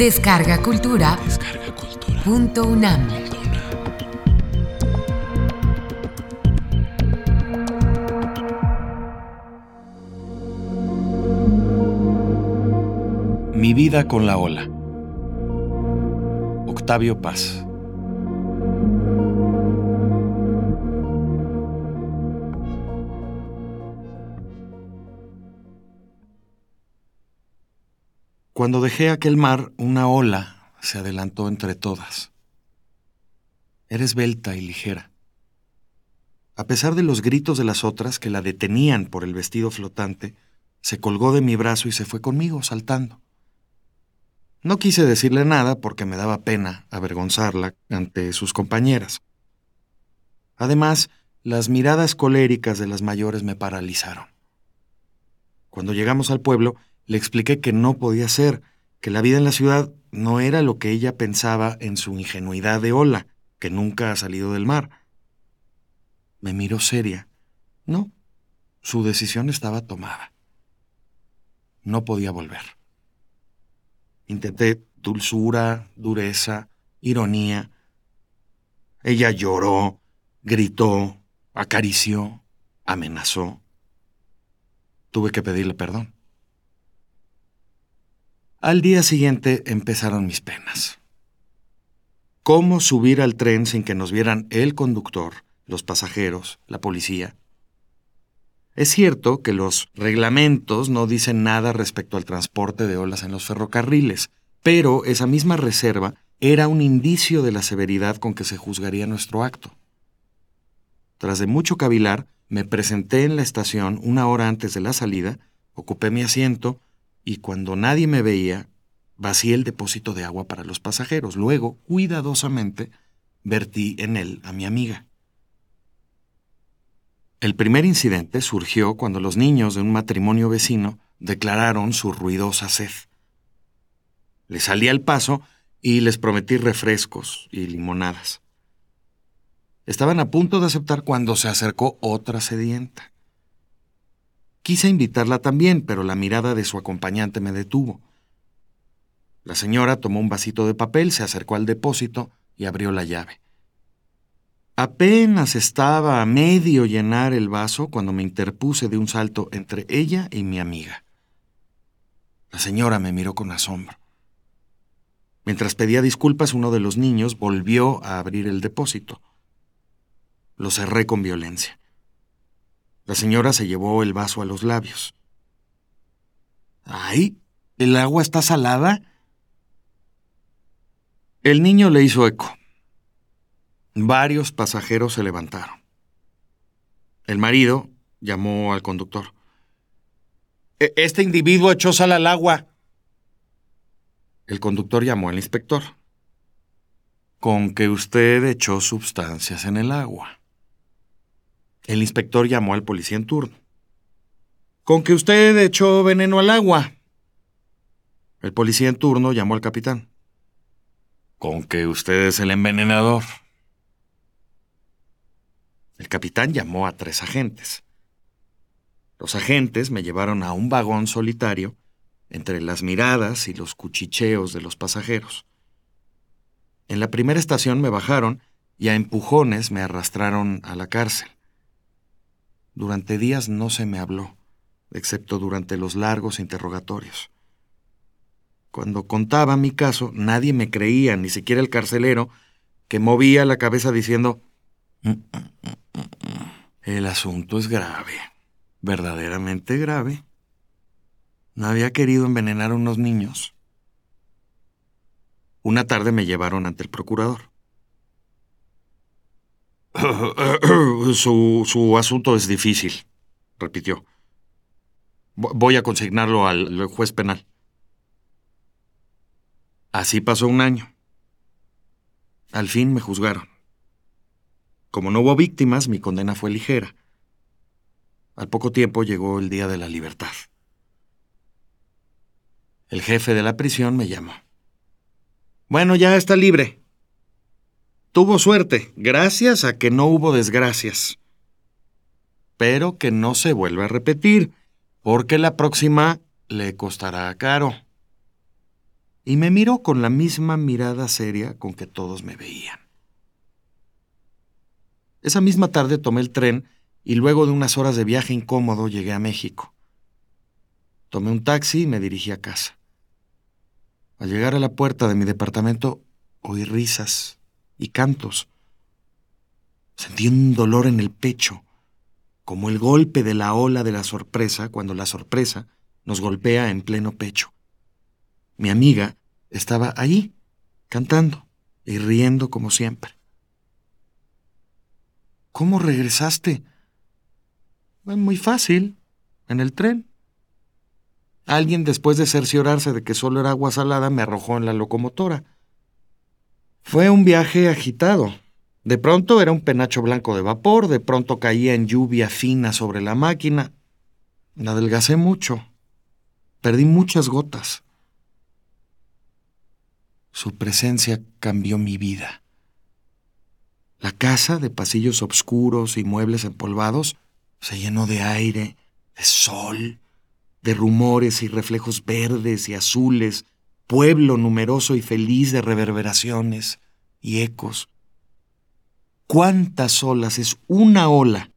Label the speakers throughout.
Speaker 1: Descarga Cultura. Punto UNAM.
Speaker 2: Mi vida con la ola. Octavio Paz. Cuando dejé aquel mar, una ola se adelantó entre todas. Era esbelta y ligera. A pesar de los gritos de las otras que la detenían por el vestido flotante, se colgó de mi brazo y se fue conmigo, saltando. No quise decirle nada porque me daba pena avergonzarla ante sus compañeras. Además, las miradas coléricas de las mayores me paralizaron. Cuando llegamos al pueblo, le expliqué que no podía ser, que la vida en la ciudad no era lo que ella pensaba en su ingenuidad de ola, que nunca ha salido del mar. Me miró seria. No, su decisión estaba tomada. No podía volver. Intenté dulzura, dureza, ironía. Ella lloró, gritó, acarició, amenazó. Tuve que pedirle perdón. Al día siguiente empezaron mis penas. ¿Cómo subir al tren sin que nos vieran el conductor, los pasajeros, la policía? Es cierto que los reglamentos no dicen nada respecto al transporte de olas en los ferrocarriles, pero esa misma reserva era un indicio de la severidad con que se juzgaría nuestro acto. Tras de mucho cavilar, me presenté en la estación una hora antes de la salida, ocupé mi asiento y cuando nadie me veía, vacié el depósito de agua para los pasajeros. Luego, cuidadosamente, vertí en él a mi amiga. El primer incidente surgió cuando los niños de un matrimonio vecino declararon su ruidosa sed. Les salí al paso y les prometí refrescos y limonadas. Estaban a punto de aceptar cuando se acercó otra sedienta. Quise invitarla también, pero la mirada de su acompañante me detuvo. La señora tomó un vasito de papel, se acercó al depósito y abrió la llave. Apenas estaba a medio llenar el vaso cuando me interpuse de un salto entre ella y mi amiga. La señora me miró con asombro. Mientras pedía disculpas, uno de los niños volvió a abrir el depósito. Lo cerré con violencia. La señora se llevó el vaso a los labios. ¡Ay! ¿El agua está salada? El niño le hizo eco. Varios pasajeros se levantaron. El marido llamó al conductor. E, este individuo echó sal al agua. El conductor llamó al inspector. Con que usted echó sustancias en el agua. El inspector llamó al policía en turno. Con que usted echó veneno al agua. El policía en turno llamó al capitán. Con que usted es el envenenador. El capitán llamó a tres agentes. Los agentes me llevaron a un vagón solitario entre las miradas y los cuchicheos de los pasajeros. En la primera estación me bajaron y a empujones me arrastraron a la cárcel. Durante días no se me habló, excepto durante los largos interrogatorios. Cuando contaba mi caso, nadie me creía, ni siquiera el carcelero, que movía la cabeza diciendo, mm, mm, mm, el asunto es grave, verdaderamente grave. No había querido envenenar a unos niños. Una tarde me llevaron ante el procurador. su, su asunto es difícil, repitió. Voy a consignarlo al juez penal. Así pasó un año. Al fin me juzgaron. Como no hubo víctimas, mi condena fue ligera. Al poco tiempo llegó el día de la libertad. El jefe de la prisión me llamó. Bueno, ya está libre. Tuvo suerte, gracias a que no hubo desgracias. Pero que no se vuelva a repetir, porque la próxima le costará caro. y me miró con la misma mirada seria con que todos me veían. Esa misma tarde tomé el tren y luego de unas horas de viaje incómodo llegué a México. Tomé un taxi y me dirigí a casa. Al llegar a la puerta de mi departamento oí risas y cantos. Sentí un dolor en el pecho, como el golpe de la ola de la sorpresa cuando la sorpresa nos golpea en pleno pecho. Mi amiga estaba allí, cantando y riendo como siempre. ¿Cómo regresaste? Muy fácil, en el tren. Alguien, después de cerciorarse de que solo era agua salada, me arrojó en la locomotora. Fue un viaje agitado. De pronto era un penacho blanco de vapor, de pronto caía en lluvia fina sobre la máquina. La adelgacé mucho. Perdí muchas gotas. Su presencia cambió mi vida. La casa, de pasillos oscuros y muebles empolvados, se llenó de aire, de sol, de rumores y reflejos verdes y azules, pueblo numeroso y feliz de reverberaciones y ecos. ¿Cuántas olas es una ola?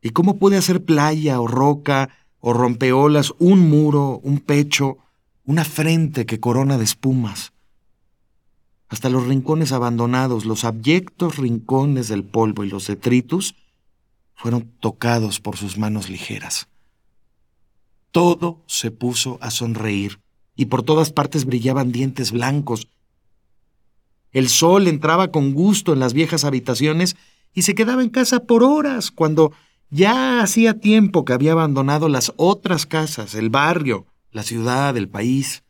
Speaker 2: ¿Y cómo puede hacer playa o roca o rompeolas un muro, un pecho, una frente que corona de espumas? hasta los rincones abandonados, los abyectos rincones del polvo y los detritus, fueron tocados por sus manos ligeras. Todo se puso a sonreír y por todas partes brillaban dientes blancos. El sol entraba con gusto en las viejas habitaciones y se quedaba en casa por horas cuando ya hacía tiempo que había abandonado las otras casas, el barrio, la ciudad, el país.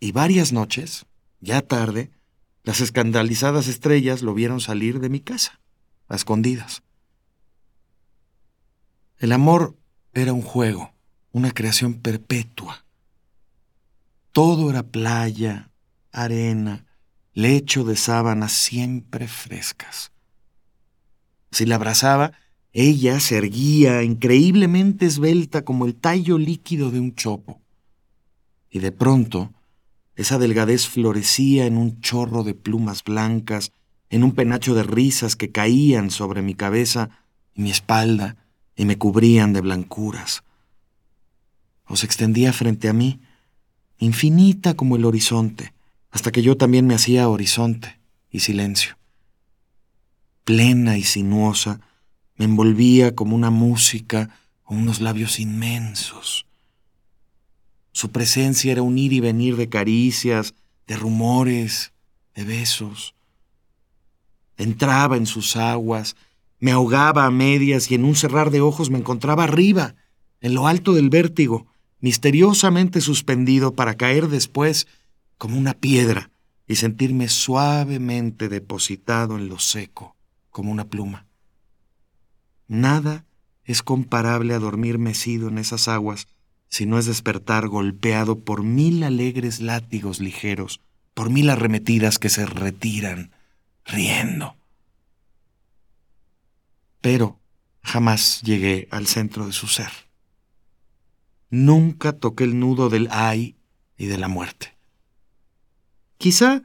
Speaker 2: Y varias noches, ya tarde, las escandalizadas estrellas lo vieron salir de mi casa, a escondidas. El amor era un juego, una creación perpetua. Todo era playa, arena, lecho de sábanas siempre frescas. Si la abrazaba, ella se erguía increíblemente esbelta como el tallo líquido de un chopo. Y de pronto, esa delgadez florecía en un chorro de plumas blancas, en un penacho de risas que caían sobre mi cabeza y mi espalda y me cubrían de blancuras. O se extendía frente a mí, infinita como el horizonte, hasta que yo también me hacía horizonte y silencio. Plena y sinuosa, me envolvía como una música o unos labios inmensos su presencia era un ir y venir de caricias, de rumores, de besos. Entraba en sus aguas, me ahogaba a medias y en un cerrar de ojos me encontraba arriba, en lo alto del vértigo, misteriosamente suspendido para caer después como una piedra y sentirme suavemente depositado en lo seco, como una pluma. Nada es comparable a dormir mecido en esas aguas si no es despertar golpeado por mil alegres látigos ligeros, por mil arremetidas que se retiran, riendo. Pero jamás llegué al centro de su ser. Nunca toqué el nudo del ay y de la muerte. Quizá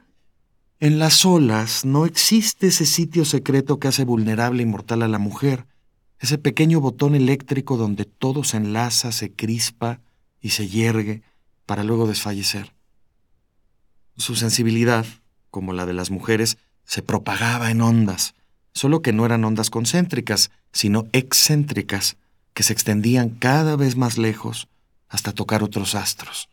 Speaker 2: en las olas no existe ese sitio secreto que hace vulnerable y mortal a la mujer, ese pequeño botón eléctrico donde todo se enlaza, se crispa y se yergue para luego desfallecer. Su sensibilidad, como la de las mujeres, se propagaba en ondas, solo que no eran ondas concéntricas, sino excéntricas, que se extendían cada vez más lejos hasta tocar otros astros.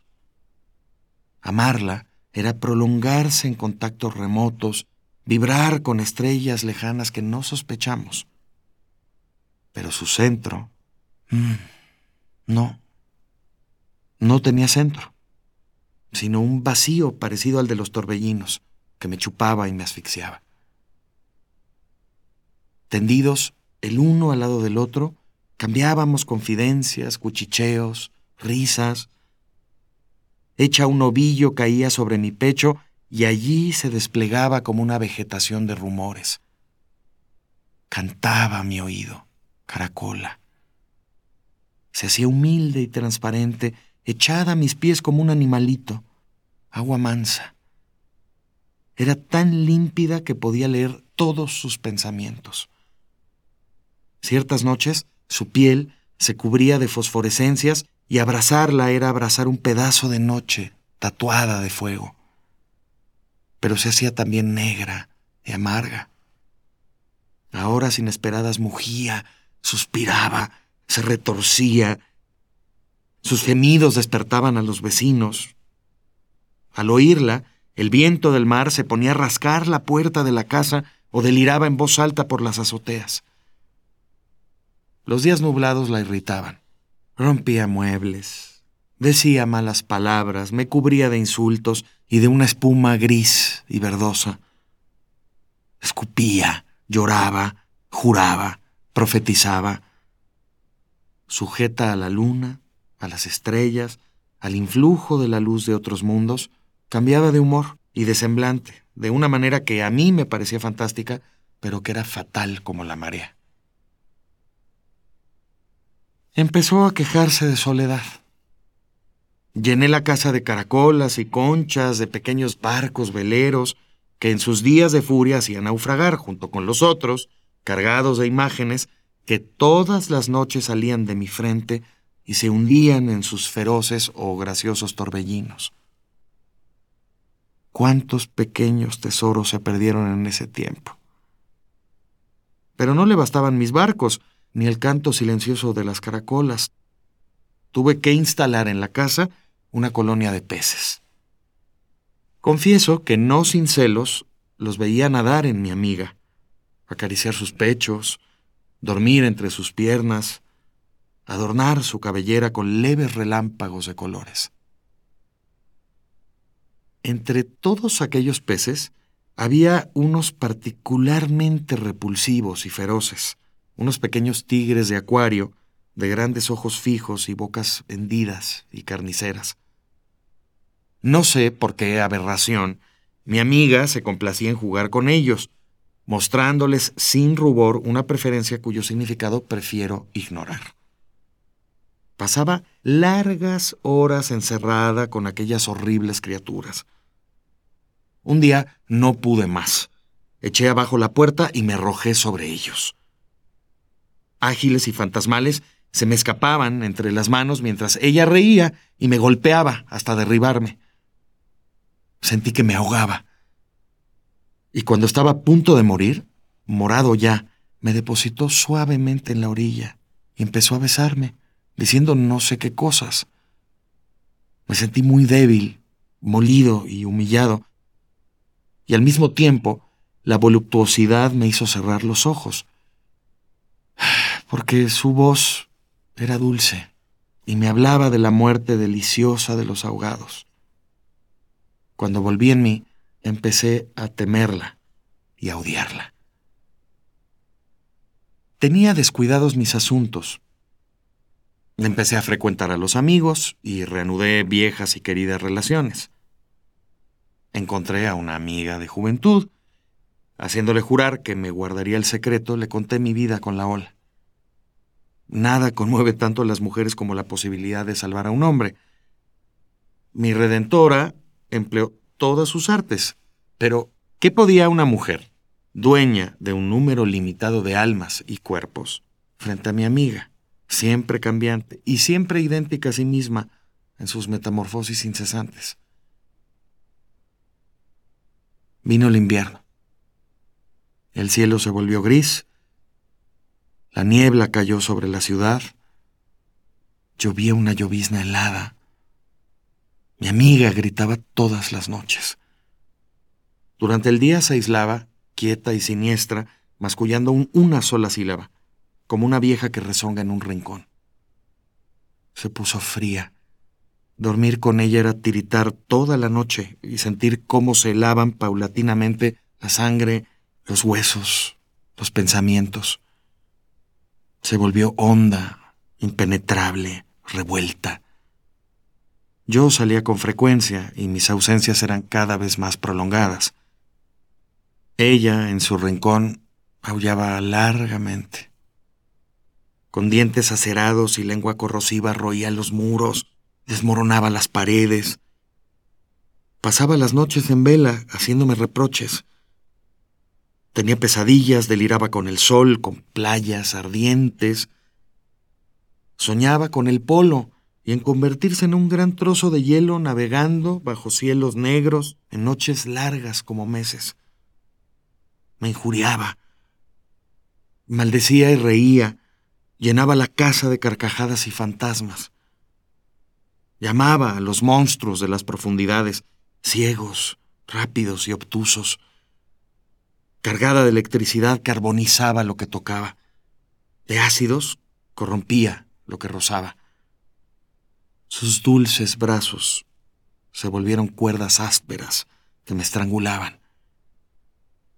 Speaker 2: Amarla era prolongarse en contactos remotos, vibrar con estrellas lejanas que no sospechamos. Pero su centro... Mm, no. No tenía centro, sino un vacío parecido al de los torbellinos, que me chupaba y me asfixiaba. Tendidos, el uno al lado del otro, cambiábamos confidencias, cuchicheos, risas. Hecha un ovillo caía sobre mi pecho y allí se desplegaba como una vegetación de rumores. Cantaba mi oído, caracola. Se hacía humilde y transparente, echada a mis pies como un animalito, agua mansa. Era tan límpida que podía leer todos sus pensamientos. Ciertas noches su piel se cubría de fosforescencias y abrazarla era abrazar un pedazo de noche tatuada de fuego. Pero se hacía también negra y amarga. A horas inesperadas mugía, suspiraba, se retorcía. Sus gemidos despertaban a los vecinos. Al oírla, el viento del mar se ponía a rascar la puerta de la casa o deliraba en voz alta por las azoteas. Los días nublados la irritaban. Rompía muebles, decía malas palabras, me cubría de insultos y de una espuma gris y verdosa. Escupía, lloraba, juraba, profetizaba. Sujeta a la luna, a las estrellas, al influjo de la luz de otros mundos, cambiaba de humor y de semblante, de una manera que a mí me parecía fantástica, pero que era fatal como la marea. Empezó a quejarse de soledad. Llené la casa de caracolas y conchas, de pequeños barcos veleros, que en sus días de furia hacían naufragar junto con los otros, cargados de imágenes que todas las noches salían de mi frente y se hundían en sus feroces o graciosos torbellinos. Cuántos pequeños tesoros se perdieron en ese tiempo. Pero no le bastaban mis barcos, ni el canto silencioso de las caracolas. Tuve que instalar en la casa una colonia de peces. Confieso que no sin celos los veía nadar en mi amiga, acariciar sus pechos, dormir entre sus piernas, adornar su cabellera con leves relámpagos de colores. Entre todos aquellos peces había unos particularmente repulsivos y feroces, unos pequeños tigres de acuario, de grandes ojos fijos y bocas hendidas y carniceras. No sé por qué aberración, mi amiga se complacía en jugar con ellos, mostrándoles sin rubor una preferencia cuyo significado prefiero ignorar. Pasaba largas horas encerrada con aquellas horribles criaturas. Un día no pude más. Eché abajo la puerta y me arrojé sobre ellos ágiles y fantasmales, se me escapaban entre las manos mientras ella reía y me golpeaba hasta derribarme. Sentí que me ahogaba. Y cuando estaba a punto de morir, morado ya, me depositó suavemente en la orilla y empezó a besarme, diciendo no sé qué cosas. Me sentí muy débil, molido y humillado, y al mismo tiempo la voluptuosidad me hizo cerrar los ojos porque su voz era dulce y me hablaba de la muerte deliciosa de los ahogados. Cuando volví en mí, empecé a temerla y a odiarla. Tenía descuidados mis asuntos. Empecé a frecuentar a los amigos y reanudé viejas y queridas relaciones. Encontré a una amiga de juventud. Haciéndole jurar que me guardaría el secreto, le conté mi vida con la ola. Nada conmueve tanto a las mujeres como la posibilidad de salvar a un hombre. Mi redentora empleó todas sus artes, pero ¿qué podía una mujer, dueña de un número limitado de almas y cuerpos, frente a mi amiga, siempre cambiante y siempre idéntica a sí misma en sus metamorfosis incesantes? Vino el invierno. El cielo se volvió gris la niebla cayó sobre la ciudad. Llovía una llovizna helada. Mi amiga gritaba todas las noches. Durante el día se aislaba, quieta y siniestra, mascullando una sola sílaba, como una vieja que rezonga en un rincón. Se puso fría. Dormir con ella era tiritar toda la noche y sentir cómo se helaban paulatinamente la sangre, los huesos, los pensamientos se volvió honda, impenetrable, revuelta. Yo salía con frecuencia y mis ausencias eran cada vez más prolongadas. Ella, en su rincón, aullaba largamente. Con dientes acerados y lengua corrosiva roía los muros, desmoronaba las paredes. Pasaba las noches en vela haciéndome reproches. Tenía pesadillas, deliraba con el sol, con playas ardientes. Soñaba con el polo y en convertirse en un gran trozo de hielo navegando bajo cielos negros en noches largas como meses. Me injuriaba, maldecía y reía, llenaba la casa de carcajadas y fantasmas. Llamaba a los monstruos de las profundidades, ciegos, rápidos y obtusos. Cargada de electricidad, carbonizaba lo que tocaba. De ácidos, corrompía lo que rozaba. Sus dulces brazos se volvieron cuerdas ásperas que me estrangulaban.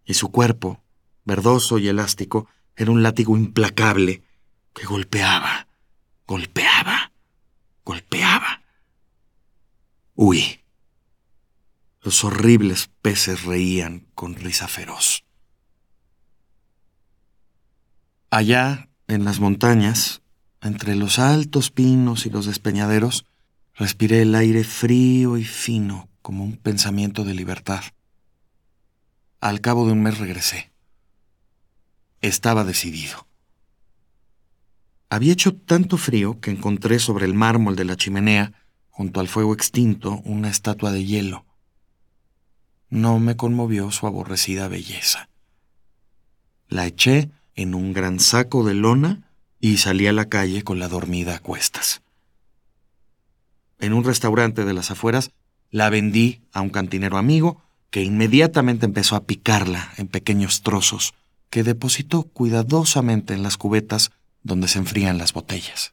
Speaker 2: Y su cuerpo, verdoso y elástico, era un látigo implacable que golpeaba, golpeaba, golpeaba. Huí. Los horribles peces reían con risa feroz. Allá, en las montañas, entre los altos pinos y los despeñaderos, respiré el aire frío y fino como un pensamiento de libertad. Al cabo de un mes regresé. Estaba decidido. Había hecho tanto frío que encontré sobre el mármol de la chimenea junto al fuego extinto una estatua de hielo. No me conmovió su aborrecida belleza. La eché en un gran saco de lona y salí a la calle con la dormida a cuestas. En un restaurante de las afueras la vendí a un cantinero amigo que inmediatamente empezó a picarla en pequeños trozos que depositó cuidadosamente en las cubetas donde se enfrían las botellas.